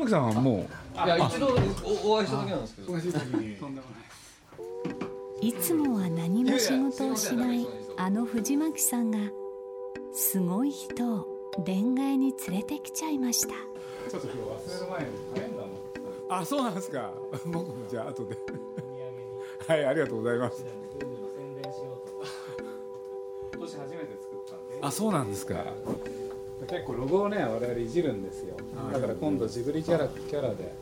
島木さんはもいや一度おお会いした時なんですけど。いつもは何も仕事をしないあの藤巻さんがすごい人を恋愛に連れてきちゃいました。ちょっと今日忘れる前にカレンダー持ってたあそうなんですか。僕もじゃあ後で。はいありがとうございます。今年初めて作ったんであそうなんですか結構ロゴをね我々いじるんですよ。だから今度ジブリキャラキャラで。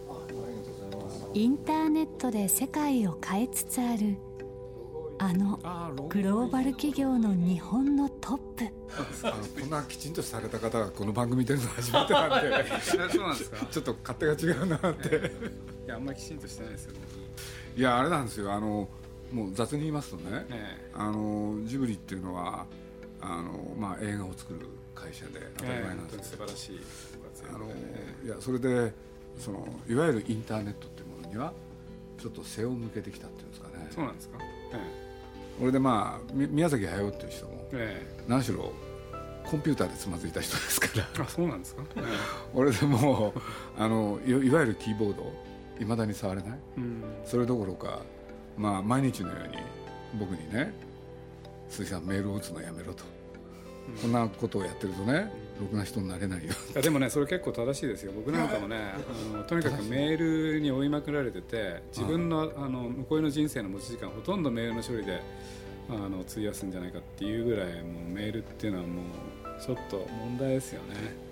インターネットで世界を変えつつあるあのグローバル企業の日本のトップ。こんなきちんとされた方がこの番組出るの初めてなんでそうなんですか。ちょっと勝手が違うなって。いやあんまりきちんとしてないですよいやあれなんですよ。あのもう雑に言いますとね、え。あのジブリっていうのはあの、まあ、映画を作る会社で当たり前なんです。よ、素晴らしいあのいやそれでそのいわゆるインターネットっていうものにはちょっと背を向けてきたっていうんですかね。えそうなんですか？えこれでまあみ宮崎駿っていう人もええ。何しろコンピューターでつまずいた人ですから。えあそうなんですか？え 俺でもうあのいいわゆるキーボードいまだに触れない。えうん。それどころか、まあ、毎日のように僕にね「鈴木さんメールを打つのやめろ」と、こんなことをやってるとねろくな人になれないよ。いやでもねそれ結構正しいですよ。僕なんかもねあのとにかくメールに追いまくられてて自分のあの向こうの人生の持ち時間ほとんどメールの処理であの費やすんじゃないかっていうぐらいもうメールっていうのはもうちょっと問題ですよね。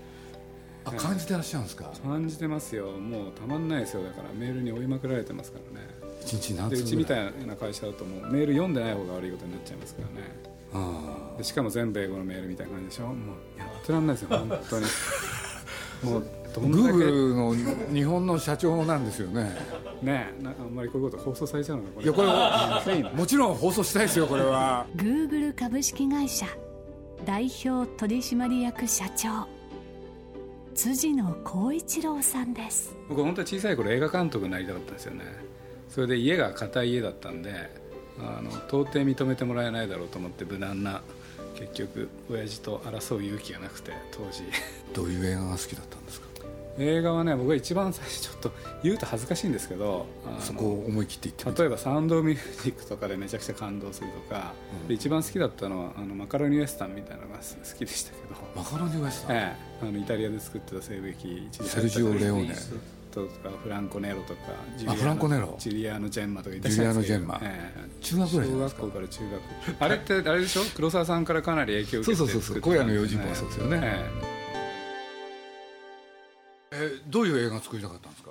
あ感じてらっしゃるんですか？感じてますよ。もうたまんないですよ。だからメールに追いまくられてますからね。一日何でう通ぐらい？ちみたいな会社だともうメール読んでない方が悪いことになっちゃいますからね。あでしかも全部英語のメールみたいな感じでしょ？もうやってらんないですよ本当に。もうどんだけグーグルの日本の社長なんですよね。ねえなあんまりこういうこと放送されちゃうのかこれ。いやこれもちろん放送したいですよこれは。Google 株式会社代表取締役社長辻野光一郎さんです。僕本当に小さい頃映画監督になりたかったんですよね。それで家が硬い家だったんであの到底認めてもらえないだろうと思って無難な結局親父と争う勇気がなくて当時。どういう映画が好きだったんですか？映画はね僕が一番最初ちょっと言うと恥ずかしいんですけどそこを思い切って言って例えばサウンドミュージックとかでめちゃくちゃ感動するとか、で一番好きだったのはあのマカロニウエスタンみたいなのが好きでしたけど、マカロニウエスタン、ええ、あのイタリアで作ってた西部劇一時セルジオレオーネとかフランコネロとかジあフランコネロ？ジュリアーノ・ジェンマとかいたジュリアーノジェンマ。ええ。中学ぐらいじゃ小学校から中学。あれってあれでしょ？黒沢さんからかなり影響を受けてそうそうそうそう。作ってた。ん荒野の用心棒はそうですよね。ええ。どういう映画作りたかったんですか？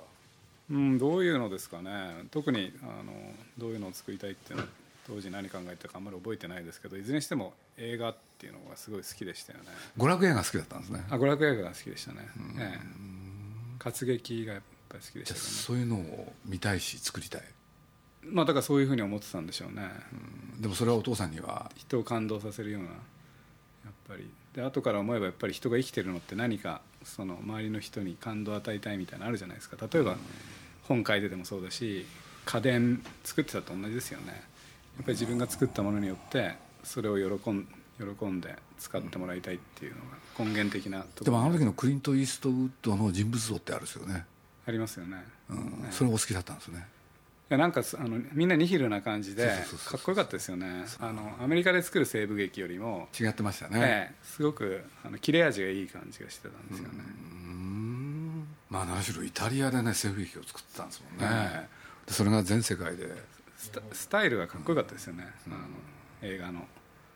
えうん、どういうのですかね。特にあのどういうのを作りたいっていうのは当時何考えたかあんまり覚えてないですけどいずれにしても映画っていうのがすごい好きでしたよね。娯楽映画好きだったんですね。あ娯楽映画が好きでしたね、ええ、活劇が好きでしじゃあたよねそういうのを見たいし作りたい。まあだからそういうふうに思ってたんでしょうね、でもそれはお父さんには。人を感動させるようなやっぱり。で後から思えばやっぱり人が生きてるのって何かその周りの人に感動を与えたいみたいなのあるじゃないですか。例えば本書いててもそうだし家電作ってたと同じですよね。やっぱり自分が作ったものによってそれを喜ん喜んで使ってもらいたいっていうのが根源的なところ。でもあの時のクリント・イーストウッドの人物像ってあるんですよね、ありますよね、うん。それお好きだったんですね。いやなんかすあのみんなニヒルな感じでかっこよかったですよね。あのアメリカで作る西部劇よりも、違ってましたね、ええすごくあの切れ味がいい感じがしてたんですよね、まあ何しろイタリアでね西部劇を作ってたんですもんね、でそれが全世界で。スタスタイルがかっこよかったですよね、あの映画の。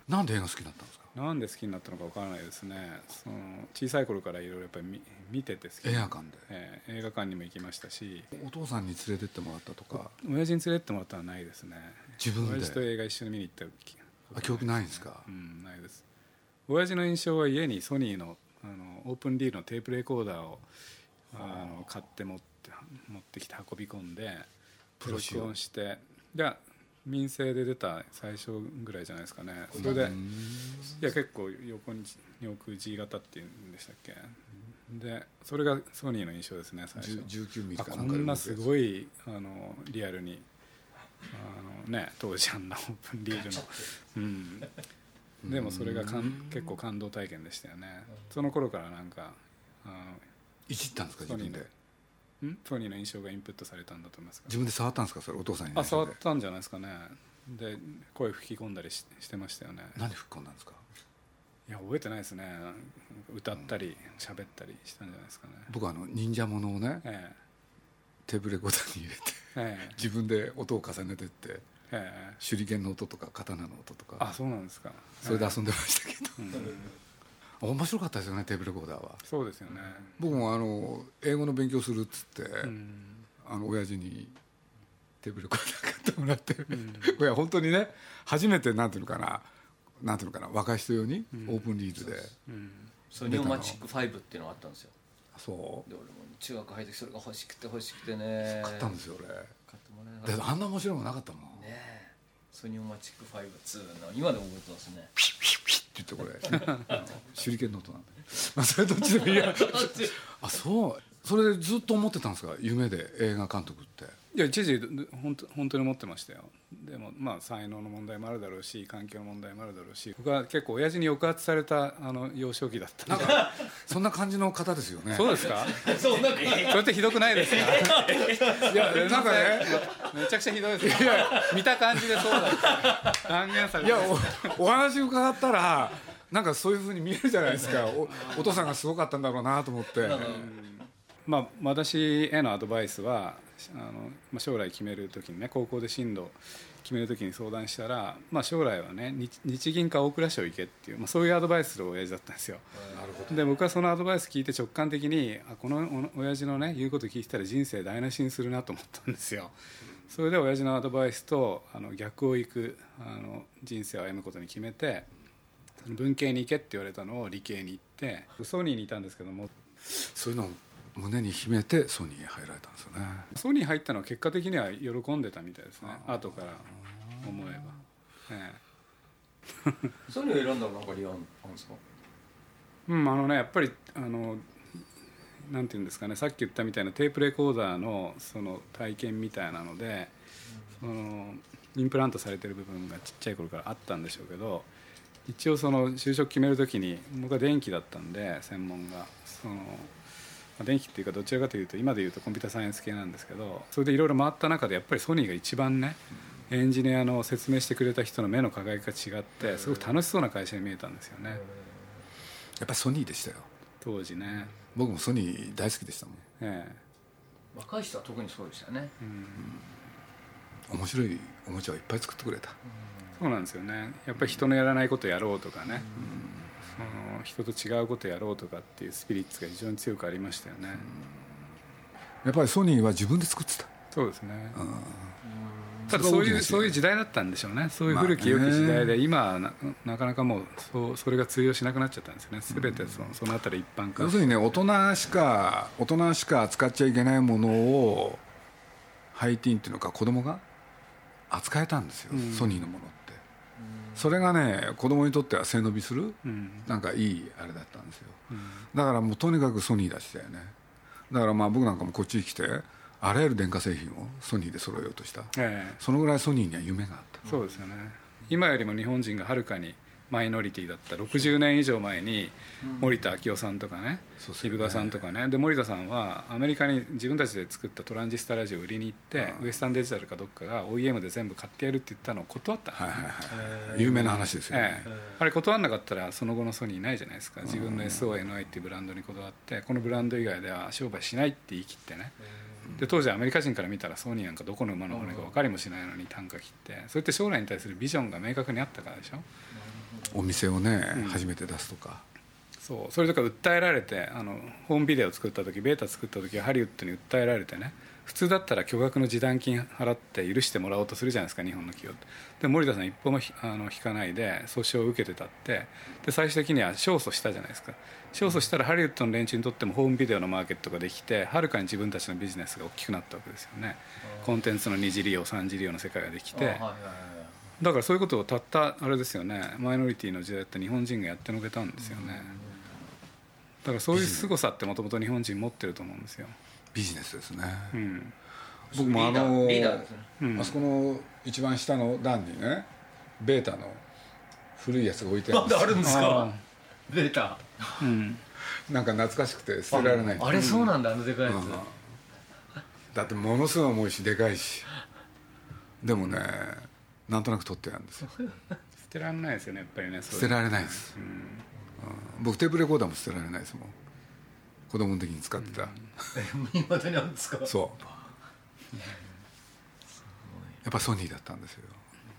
なんで映画好きになったんですか？なんで好きになったのかわからないですね。その小さい頃からいろいろやっぱり見見てて好き映画館で。ええ映画館にも行きましたし。お父さんに連れてってもらったとか。親父に連れてってもらったのはないですね。自分で。親父と映画一緒に見に行った記あ記憶ないんですか？うんないです。親父の印象は家にソニーのあのオープンリールのテープレコーダーをあの買って持って持ってきて運び込んでプロ録音して。で民生で出た最初ぐらいじゃないですかね。それでいや結構横によく G 型っていうんでしたっけでそれがソニーの印象ですね最初。19ミリこんなすごいあのリアルにあのね当時あんなオープンリールの、うん、でもそれがかん結構感動体験でしたよね。その頃からなんかあいじったんですか自分でのん？ソニーの印象がインプットされたんだと思います自分で触ったんですか？それお父さんにあ触ったんじゃないですかね。で声吹き込んだりししてましたよね。何吹っ込んだんですか？いや覚えてないですね。歌ったり喋ったりしたんじゃないですかね。僕はあの忍者ものをねえテーブルレコーダーに入れてええ。え自分で音を重ねてってええ。手裏剣の音とか刀の音とか。あそうなんですか。それで遊んでましたけど、うん面白かったですよねテーブルレコーダーは。そうですよね。僕もあの英語の勉強するっつって、うん。あの親父にテーブルレコーダー買ってもらって、ん。いや本当にね初めてなんていうのかななんていうのかな若い人用にオープンリールで、うん。ソニオマチック5っていうのがあったんですよ。そう。で俺も中学入ってそれが欲しくて欲しくてね。買ったんですよ俺。買ってもらえなかった。あんな面白いものなかったもん、ね。えソニオマチック52の今でも覚えてますねって言ってこれ。手裏剣の音なんで、まあ、それどっちでもいいや。あそう。それでずっと思ってたんですか？夢で映画監督って。いや一時本当本当に思ってましたよでもまあ才能の問題もあるだろうし環境の問題もあるだろうし僕は結構親父に抑圧されたあの幼少期だったんで。そんな感じの方ですよね。そうですか？そんなそれってひどくないですか？いやなんかねめちゃくちゃひどいですよ。見た感じでそうだ断言されて。いやおお話伺ったらなんかそういうふうに見えるじゃないですか。おお父さんがすごかったんだろうなと思って。まあ、私へのアドバイスはあの、まあ、将来決める時にね高校で進路決める時に相談したら、まあ、将来はね日日銀か大蔵省行けっていう、まあ、そういうアドバイスする親父だったんですよ。なるほど。で僕はそのアドバイス聞いて直感的にあこのお親父のね言うこと聞いてたら人生台無しにするなと思ったんですよ。それで親父のアドバイスとあの逆を行くあの人生を歩むことに決めて文系に行けって言われたのを理系に行ってソニーにいたんですけども。そういうのを胸に秘めてソニーへ入られたんですよね。ソニー入ったのは結果的には喜んでたみたいですね。後から思えば、え ソニーを選んだらなんか理由あるんですか？えうんあのねやっぱりあのなんていうんですかね。さっき言ったみたいなテープレコーダーのその体験みたいなのでそのインプラントされてる部分がちっちゃい頃からあったんでしょうけど一応その就職決める時に僕は電気だったんで専門が。その、まあ電気っていうかどちらかというと今でいうとコンピューターサイエンス系なんですけどそれでいろいろ回った中でやっぱりソニーが一番ねエンジニアの説明してくれた人の目の輝きが違ってすごく楽しそうな会社に見えたんですよね。やっぱりソニーでしたよ。当時ね、僕もソニー大好きでしたもん。ええ。若い人は特にそうでしたよね面白いおもちゃをいっぱい作ってくれた。そうなんですよね。やっぱり人のやらないことやろうとかね、その人と違うことやろうとかっていうスピリッツが非常に強くありましたよね、やっぱりソニーは自分で作ってた。そうですね、ただそういうそういう時代だったんでしょうね。そういう古き良き時代で、今はななかなかもうそうそれが通用しなくなっちゃったんですよね。全てそのそのあたり一般化。要するにね大人しか大人しか扱っちゃいけないものをハイティーンっていうのか子供が扱えたんですよ、ソニーのものってそれがね子供にとっては背伸びする、うん。なんかいいあれだったんですよ、だからもうとにかくソニー出したよね。だからまあ僕なんかもこっちに来てあらゆる電化製品をソニーで揃えようとした。ええ。そのぐらいソニーには夢があった。そうですよね。今よりも日本人がはるかにマイノリティだった。60年以上前に森田明夫さんとかねそうですよね。木田さんとかね。で森田さんはアメリカに自分たちで作ったトランジスタラジオを売りに行ってウエスタンデジタルかどっかが OEM で全部買ってやるって言ったのを断った。有名な話ですよね、ええ、あれ断らなかったらその後のソニーないじゃないですか。自分の SONI っていうブランドにこだわってこのブランド以外では商売しないって言い切ってね。で当時アメリカ人から見たらソニーなんかどこの馬の骨か分かりもしないのに単価切ってそれって将来に対するビジョンが明確にあったからでしょお店をね、初めて出すとか。そう。それとか訴えられてあのホームビデオ作った時ベータ作った時はハリウッドに訴えられてね。普通だったら巨額の示談金払って許してもらおうとするじゃないですか日本の企業って。で森田さん一歩もひあの引かないで訴訟を受けてたって。で最終的には勝訴したじゃないですか。勝訴したらハリウッドの連中にとってもホームビデオのマーケットができてはるかに自分たちのビジネスが大きくなったわけですよね。コンテンツの二次利用三次利用の世界ができて。あはいはいはいだからそういうことをたったあれですよねマイノリティの時代って日本人がやってのけたんですよね。だからそういう凄さってもともと日本人持ってると思うんですよ、ビジネスですね、うん。僕もあのあそこの一番下の段にねベータの古いやつが置いてあるんですよ。あるんですあかベータ。うん。なんか懐かしくて捨てられない。あれそうなんだあのでかいやつ。うん。だってものすごい重いしでかいし。でもねなんとなく取ってあるんですよ。捨てられないですよねやっぱりね捨てられないです、うん。僕テープレコーダーも捨てられないですもん。子供の時に使ってた、いまだにあるんそう。やっぱソニーだったんですよ。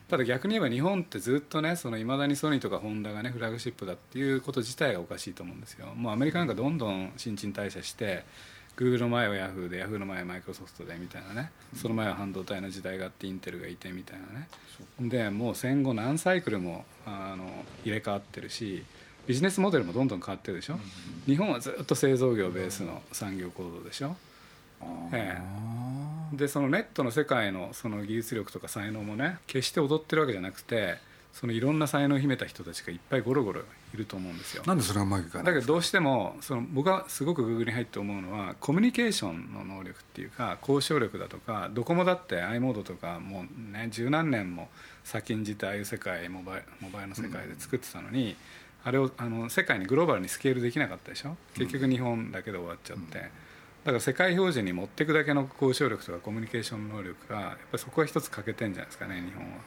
ただ逆に言えば日本ってずっとねいまだにソニーとかホンダがねフラッグシップだっていうこと自体がおかしいと思うんですよ。もうアメリカなんかどんどん新陳代謝してグーグルの前はヤフーでヤフーの前はマイクロソフトでみたいなね。その前は半導体の時代があってインテルがいてみたいなね。でもう戦後何サイクルもあの入れ替わってるしビジネスモデルもどんどん変わってるでしょ。日本はずっと製造業ベースの産業構造でしょ。ええ。でそのネットの世界のその技術力とか才能もね決して踊ってるわけじゃなくてそのいろんな才能を秘めた人たちがいっぱいゴロゴロいると思うんですよ。なんでそれはうまくいかな？いだけどどうしてもその僕はすごくグーグルに入って思うのはコミュニケーションの能力っていうか交渉力だとかドコモだって i モードとかもうね十何年も先んじてああいう世界モバイモバイルの世界で作ってたのに、あれをあの世界にグローバルにスケールできなかったでしょ？結局日本だけで終わっちゃって、だから世界標準に持っていくだけの交渉力とかコミュニケーション能力がやっぱりそこは一つ欠けてんじゃないですかね日本は。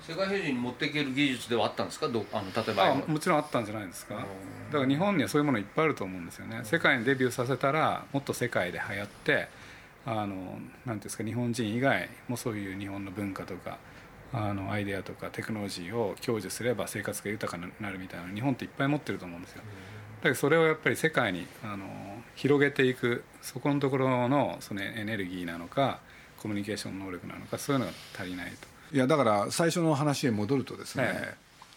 世界標準に持っていける技術ではあったんですか？どあの例えばあもちろんあったんじゃないですか。だから日本にはそういうものいっぱいあると思うんですよね。世界にデビューさせたらもっと世界で流行ってあのなんていうんですか日本人以外もそういう日本の文化とかあのアイデアとかテクノロジーを享受すれば生活が豊かになるみたいな日本っていっぱい持ってると思うんですよ。だけどそれをやっぱり世界にあの広げていくそこのところのそのエネルギーなのかコミュニケーション能力なのかそういうのが足りないと。いやだから最初の話へ戻るとですね、え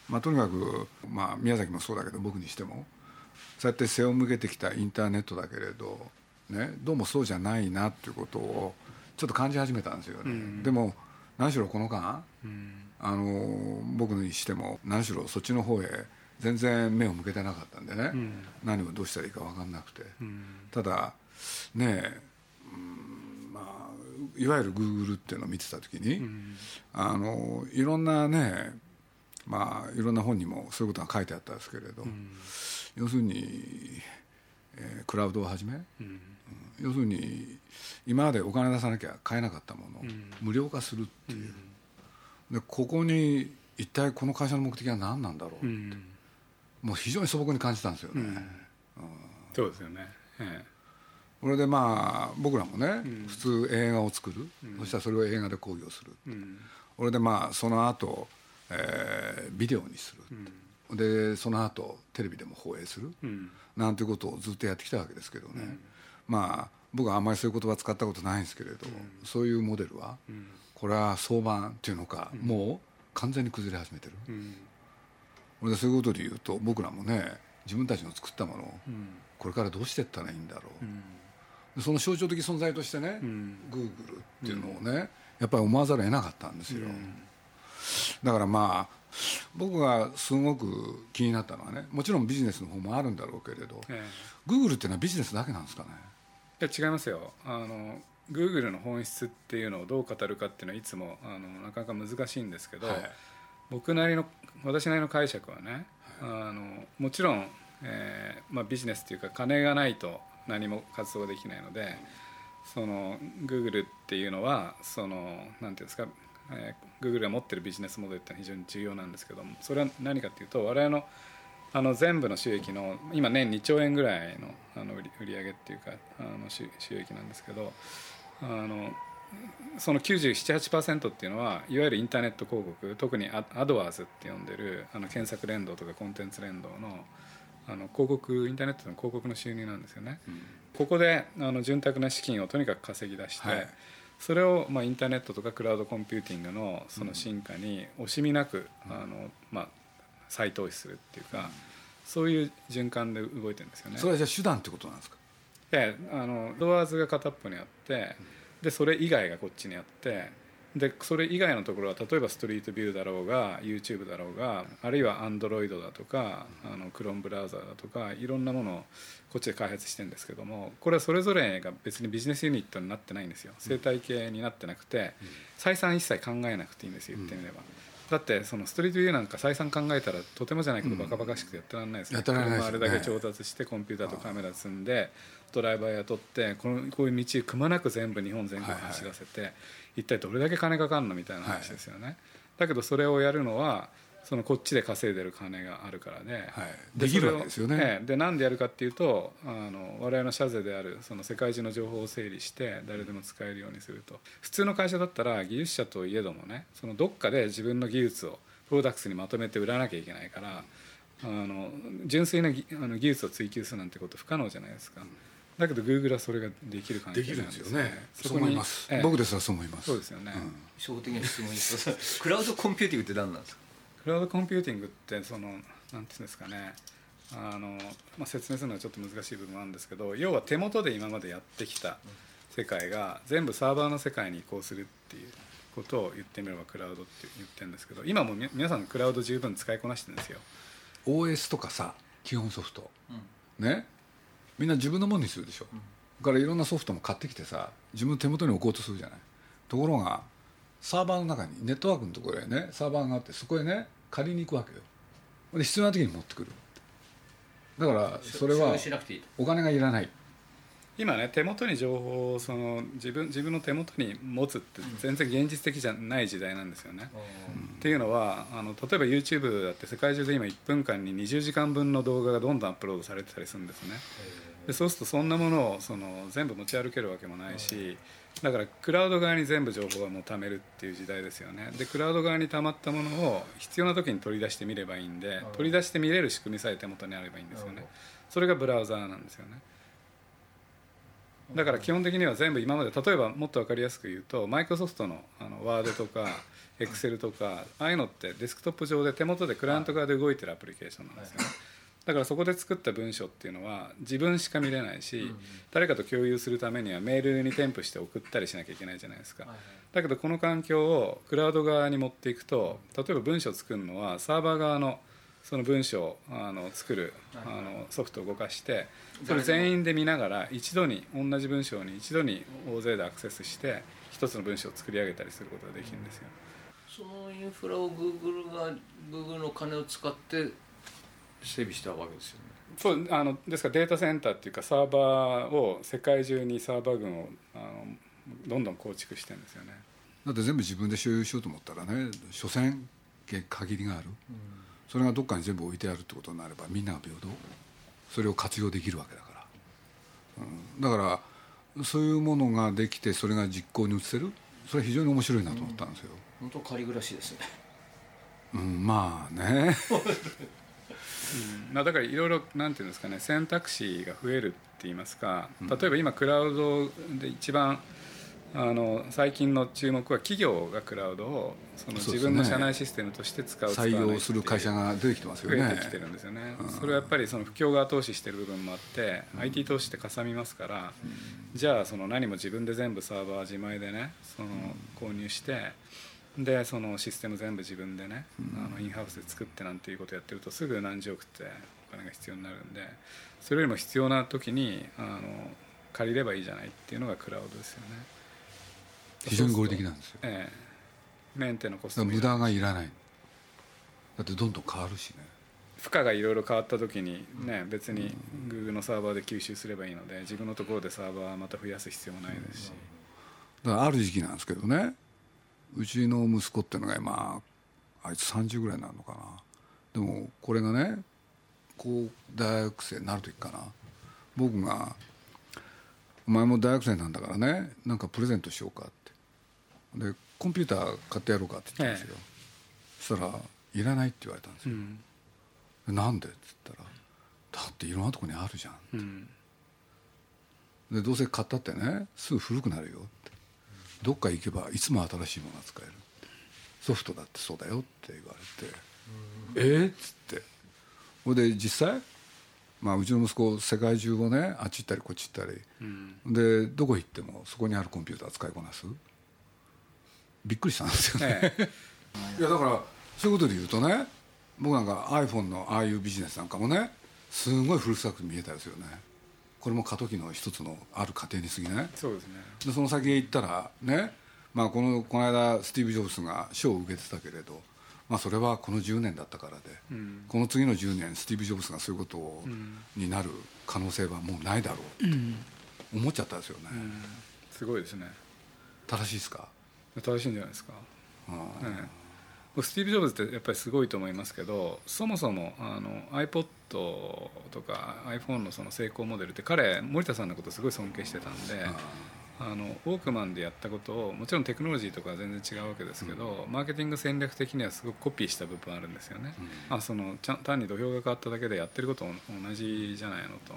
まあ、とにかく、まあ、宮崎もそうだけど僕にしてもそうやって背を向けてきたインターネットだけれど、ね、どうもそうじゃないなっていうことをちょっと感じ始めたんですよね、でも何しろこの間、あの僕にしても何しろそっちの方へ全然目を向けてなかったんでね、何をどうしたらいいか分かんなくて、ただねえうんまあいわゆるグーグルっていうのを見てた時に、あのいろんなねまあいろんな本にもそういうことが書いてあったんですけれど、要するに、えークラウドをはじめ、うん。要するに今までお金出さなきゃ買えなかったものを無料化するっていう、でここに一体この会社の目的は何なんだろう、うんもう非常に素朴に感じたんですよね、そうですよね、えこれでまあ僕らもね、普通映画を作る、そしたらそれを映画で興行する、えうん。これでまあその後、えービデオにする、でその後テレビでも放映する、うん。なんていうことをずっとやってきたわけですけどね、まあ僕はあんまりそういう言葉使ったことないんですけれど、そういうモデルは、これは相場っていうのか、もう完全に崩れ始めてる、うんこれでそういうことで言うと僕らもね自分たちの作ったものをこれからどうしていったらいいんだろう、でその象徴的存在としてね、グーグルっていうのをね、やっぱり思わざるを得なかったんですよ、だからまあ僕がすごく気になったのはねもちろんビジネスの方もあるんだろうけれど、えグーグルっていうのはビジネスだけなんですかね？えいや違いますよ。あの Google の本質っていうのをどう語るかっていうのはいつもあのなかなか難しいんですけど、はい僕なりの私なりの解釈はね、あのもちろん、えーまあ、ビジネスっていうか金がないと何も活動できないのでその Google っていうのはそのなんていうんですか、えー、Google が持ってるビジネスモデルって非常に重要なんですけどもそれは何かっていうと我々のあの全部の収益の今年2兆円ぐらいのあの売り上げっていうかあの収益なんですけどあのその978%っていうのはいわゆるインターネット広告特にア AdWords って呼んでるあの検索連動とかコンテンツ連動のあの広告インターネットの広告の収入なんですよね、ここであの潤沢な資金をとにかく稼ぎ出して、はい。それを、まあ、インターネットとかクラウドコンピューティングのその進化に惜しみなく、あのまあ、再投資するっていうか、そういう循環で動いてるんですよね。それはじゃあ手段ってことなんですか？であのドアーズが片っぽにあってでそれ以外がこっちにあってでそれ以外のところは例えばストリートビューだろうが YouTube だろうがあるいは Android だとかあの Chrome ブラウザだとかいろんなものをこっちで開発してるんですけどもこれはそれぞれが別にビジネスユニットになってないんですよ。生態系になってなくて採算一切考えなくていいんですよ言ってみれば。だってそのストリートビューなんか採算考えたらとてもじゃないけどバカバカしくてやってられないですよ。やってられないですよ。ね車あれだけ調達してコンピューターとカメラ積んでドライバー雇ってこのこういう道くまなく全部日本全国走らせて一体どれだけ金かかるのみたいな話ですよね。だけどそれをやるのはそのこっちで稼いでる金があるからで,、はい。できるわけですよね。でなんでやるかっていうとあの我々の社税であるその世界中の情報を整理して誰でも使えるようにすると。普通の会社だったら技術者といえどもねそのどっかで自分の技術をプロダクツにまとめて売らなきゃいけないからあの純粋なぎあの技術を追求するなんてこと不可能じゃないですか。だけど Google はそれができる環境できるんですよね。そう思います、ええ。僕ですらそう思います。そうですよね、初歩的な質問です。クラウドコンピューティングって何なんですか？クラウドコンピューティングってそのなんていうんですかね。あの、まあ、説明するのはちょっと難しい部分もあるんですけど要は手元で今までやってきた世界が全部サーバーの世界に移行するっていうことを言ってみればクラウドって言ってるんですけど今もみ皆さんクラウド十分使いこなしてるんですよ。OS とかさ基本ソフト、ねみんな自分のものにするでしょ、だからいろんなソフトも買ってきてさ自分の手元に置こうとするじゃない。ところがサーバーの中にネットワークのところへねサーバーがあってそこへね借りに行くわけよ。で必要な時に持ってくる。だからそれはお金がいらない今ね手元に情報をその自分自分の手元に持つって全然現実的じゃない時代なんですよね。っていうのはあの例えば YouTube だって世界中で今1分間に20時間分の動画がどんどんアップロードされてたりするんですね。でそうするとそんなものをその全部持ち歩けるわけもないしだからクラウド側に全部情報はもう貯めるっていう時代ですよね。でクラウド側に溜まったものを必要な時に取り出してみればいいんで取り出して見れる仕組みさえ手元にあればいいんですよね。それがブラウザーなんですよねだから基本的には全部今まで例えばもっと分かりやすく言うとマイクロソフトのあのワードとかエクセルとかああいうのってデスクトップ上で手元でクライアント側で動いてるアプリケーションなんですよね。だからそこで作った文章っていうのは自分しか見れないし、誰かと共有するためにはメールに添付して送ったりしなきゃいけないじゃないですか、だけどこの環境をクラウド側に持っていくと例えば文章を作るのはサーバー側のその文章をあの作るあのソフトを動かしてそれ全員で見ながら一度に同じ文章に一度に大勢でアクセスして一つの文章を作り上げたりすることができるんですよ。そのインフラを Google が Google の金を使って整備したわけですよね。そうあのですからデータセンターっていうかサーバーを世界中にサーバー群をあのどんどん構築してるんですよね。だって全部自分で所有しようと思ったらね所詮限りがある、それがどっかに全部置いてあるってことになればみんなが平等。それを活用できるわけだから、うん、だからそういうものができてそれが実行に移せる。それは非常に面白いなと思ったんですよ、本当仮暮らしですね。うんまあね。まあ、だからいろいろなんていうんですかね選択肢が増えるって言いますか。例えば今クラウドで一番あの最近の注目は企業がクラウドをその自分の社内システムとして使う使わない採用する会社が出てきてますよね増えてきてるんですよね、それはやっぱりその不況が後押ししてる部分もあって、IT 投資ってかさみますから、じゃあその何も自分で全部サーバー自前でねその購入してでそのシステム全部自分でね、あのインハウスで作ってなんていうことやってるとすぐ何十億ってお金が必要になるんでそれよりも必要な時にあの借りればいいじゃないっていうのがクラウドですよね非常に合理的なんですよ。ええ。メンテのコストら無駄がいらない。だってどんどん変わるしね。負荷がいろいろ変わった時にね別に Google のサーバーで吸収すればいいので自分のところでサーバーまた増やす必要もないですし、だからある時期なんですけどね。うちの息子っていうのが今あいつ30ぐらいになるのかな。でもこれがね高大学生になる時かな。僕が「お前も大学生なんだからねなんかプレゼントしようか」ってでコンピューター買ってやろうかって言ったんですよ、そしたら「いらない」って言われたんですよ、うん。でなんでって言ったら「だっていろんなとこにあるじゃん」うん。でどうせ買ったってねすぐ古くなるよって。どっか行けばいつも新しいものが使えるソフトだってそうだよって言われて「えっ?」つって。ほいで実際、まあ、うちの息子世界中をねあっち行ったりこっち行ったり、でどこ行ってもそこにあるコンピューター使いこなすびっくりしたんですよね、えいやだからそういうことで言うとね僕なんか iPhone のああいうビジネスなんかもねすごい古臭く見えたですよね。これも過渡期の一つのある過程に過ぎない？そうですね。でその先へ行ったらね、まあ、このこの間スティーブ・ジョブズが賞を受けてたけれど、まあ、それはこの10年だったからで、この次の10年スティーブ・ジョブズがそういうことを、になる可能性はもうないだろうって思っちゃったんですよね、すごいですね。正しいですか、正しいんじゃないですか。うんええ。僕スティーブ・ジョブズってやっぱりすごいと思いますけどそもそもあの iPod とか iPhone のその成功モデルって彼盛田さんのことすごい尊敬してたんであのウォークマンでやったことをもちろんテクノロジーとかは全然違うわけですけど、マーケティング戦略的にはすごくコピーした部分あるんですよね、あそのちゃん単に土俵が変わっただけでやってること同じじゃないのと。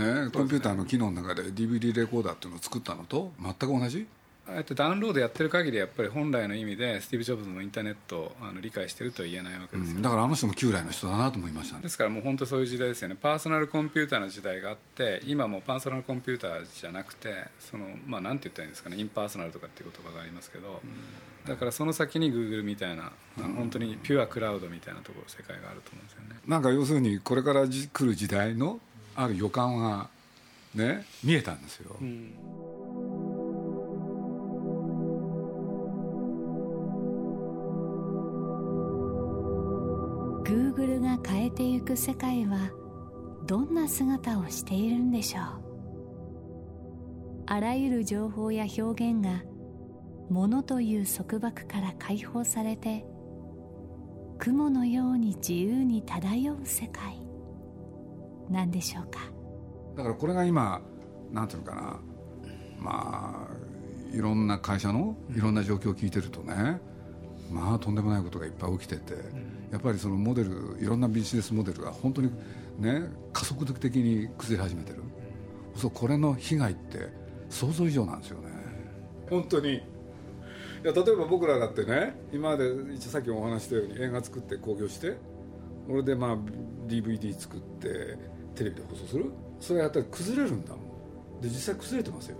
ね、コンピューターの機能の中で DVD レコーダーっていうのを作ったのと全く同じ？ああやってダウンロードやってる限りやっぱり本来の意味でスティーブ・ジョブズのインターネットをあの理解してるとは言えないわけですよ、うん。だからあの人も旧来の人だなと思いましたね。ですからもう本当そういう時代ですよね。パーソナルコンピューターの時代があって今もうパーソナルコンピューターじゃなくてそのまあなんて言ったらいいんですかね。インパーソナルとかっていう言葉がありますけど、だからその先に Google みたいな、あの本当にピュアクラウドみたいなところ世界があると思うんですよね。なんか要するにこれからじ来る時代のある予感がね見えたんですよ、Google がてゆく世界はどんな姿をしているんでしょう。あらゆる情報や表現が物という束縛から解放されて雲のように自由に漂う世界なんでしょうか。だからこれが今なんていうのかな。まあいろんな会社のいろんな状況を聞いてるとねまあとんでもないことがいっぱい起きてて、やっぱりそのモデルいろんなビジネスモデルが本当にね加速度的に崩れ始めてる、そうこれの被害って想像以上なんですよね。本当に。いや例えば僕らだってね今まで一応さっきもお話ししたように映画作って興行してそれでまあ DVD 作ってテレビで放送する。それやったら崩れるんだもん。で実際崩れてますよ。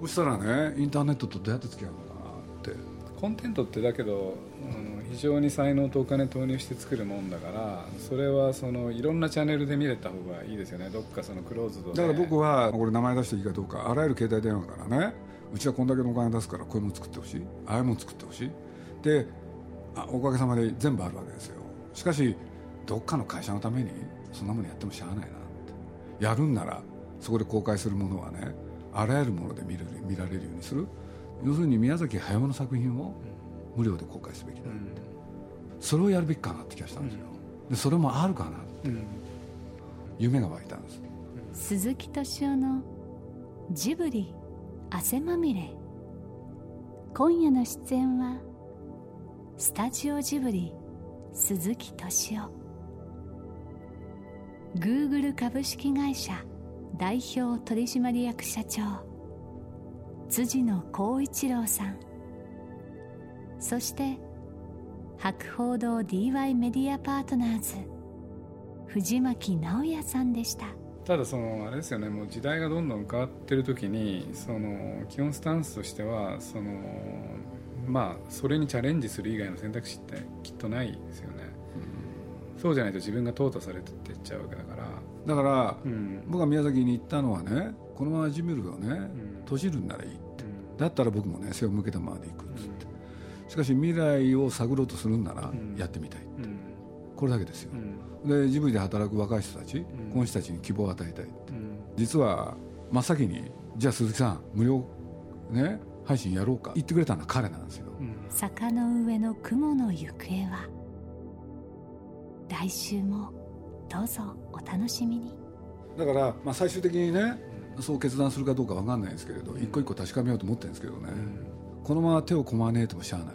そしたらねインターネットとどうやって付き合うのかなって。コンテントってだけどあの非常に才能とお金投入して作るもんだからそれはそのいろんなチャンネルで見れた方がいいですよね。どっかそのクローズドだから僕はこれ名前出していいかどうかあらゆる携帯電話からね。うちはこんだけのお金出すからこういうもの作ってほしい。ああいうもの作ってほしい。であおかげさまで全部あるわけですよ。しかしどっかの会社のためにそんなものやってもしゃあないなって。やるんならそこで公開するものはねあらゆるもので見れる見られるようにする。要するに宮崎駿の作品を無料で公開すべきだって、それをやるべきかなって気がしたんですよ、でそれもあるかなって。うん。夢が湧いたんです。鈴木敏夫のジブリ汗まみれ。今夜の出演はスタジオジブリ鈴木敏夫。Google 株式会社代表取締役社長。辻野光一郎さんそして博報堂 DY メディアパートナーズ藤巻直也さんでした。ただそのあれですよねもう時代がどんどん変わってる時にその基本スタンスとしてはそのまあそれにチャレンジする以外の選択肢ってきっとないですよね、そうじゃないと自分が淘汰されてっていっちゃうわけだから。だから、うん。僕が宮崎に行ったのはねこのままジムルをね、ん。閉じるんならいいって。だったら僕もね背を向けたままで行くっつって、しかし未来を探ろうとするんならん。やってみたい、うん。これだけですよ。う、ん。でジブリで働く若い人たち、この人たちに希望を与えたいって。うん。実は真っ先にじゃあ鈴木さん無料ね配信やろうか。言ってくれたのは彼なんですよ、うん。坂の上の雲の行方は来週もどうぞお楽しみに。だから、まあ、最終的にねそう決断するかどうかわかんないですけれど、一個一個確かめようと思ってるんですけどね、このまま手をこまねえともしゃあない、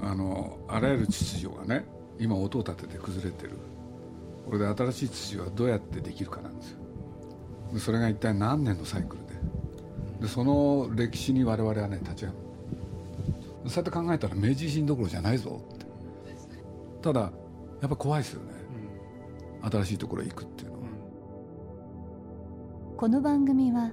あのあらゆる秩序がね今音を立てて崩れてる。これで新しい秩序はどうやってできるかなんですよ。でそれが一体何年のサイクルで？でその歴史に我々はね立ち会う。そうやって考えたら明治維新どころじゃないぞって。ただやっぱ怖いですよね、新しいところへ行くっていうのは、この番組は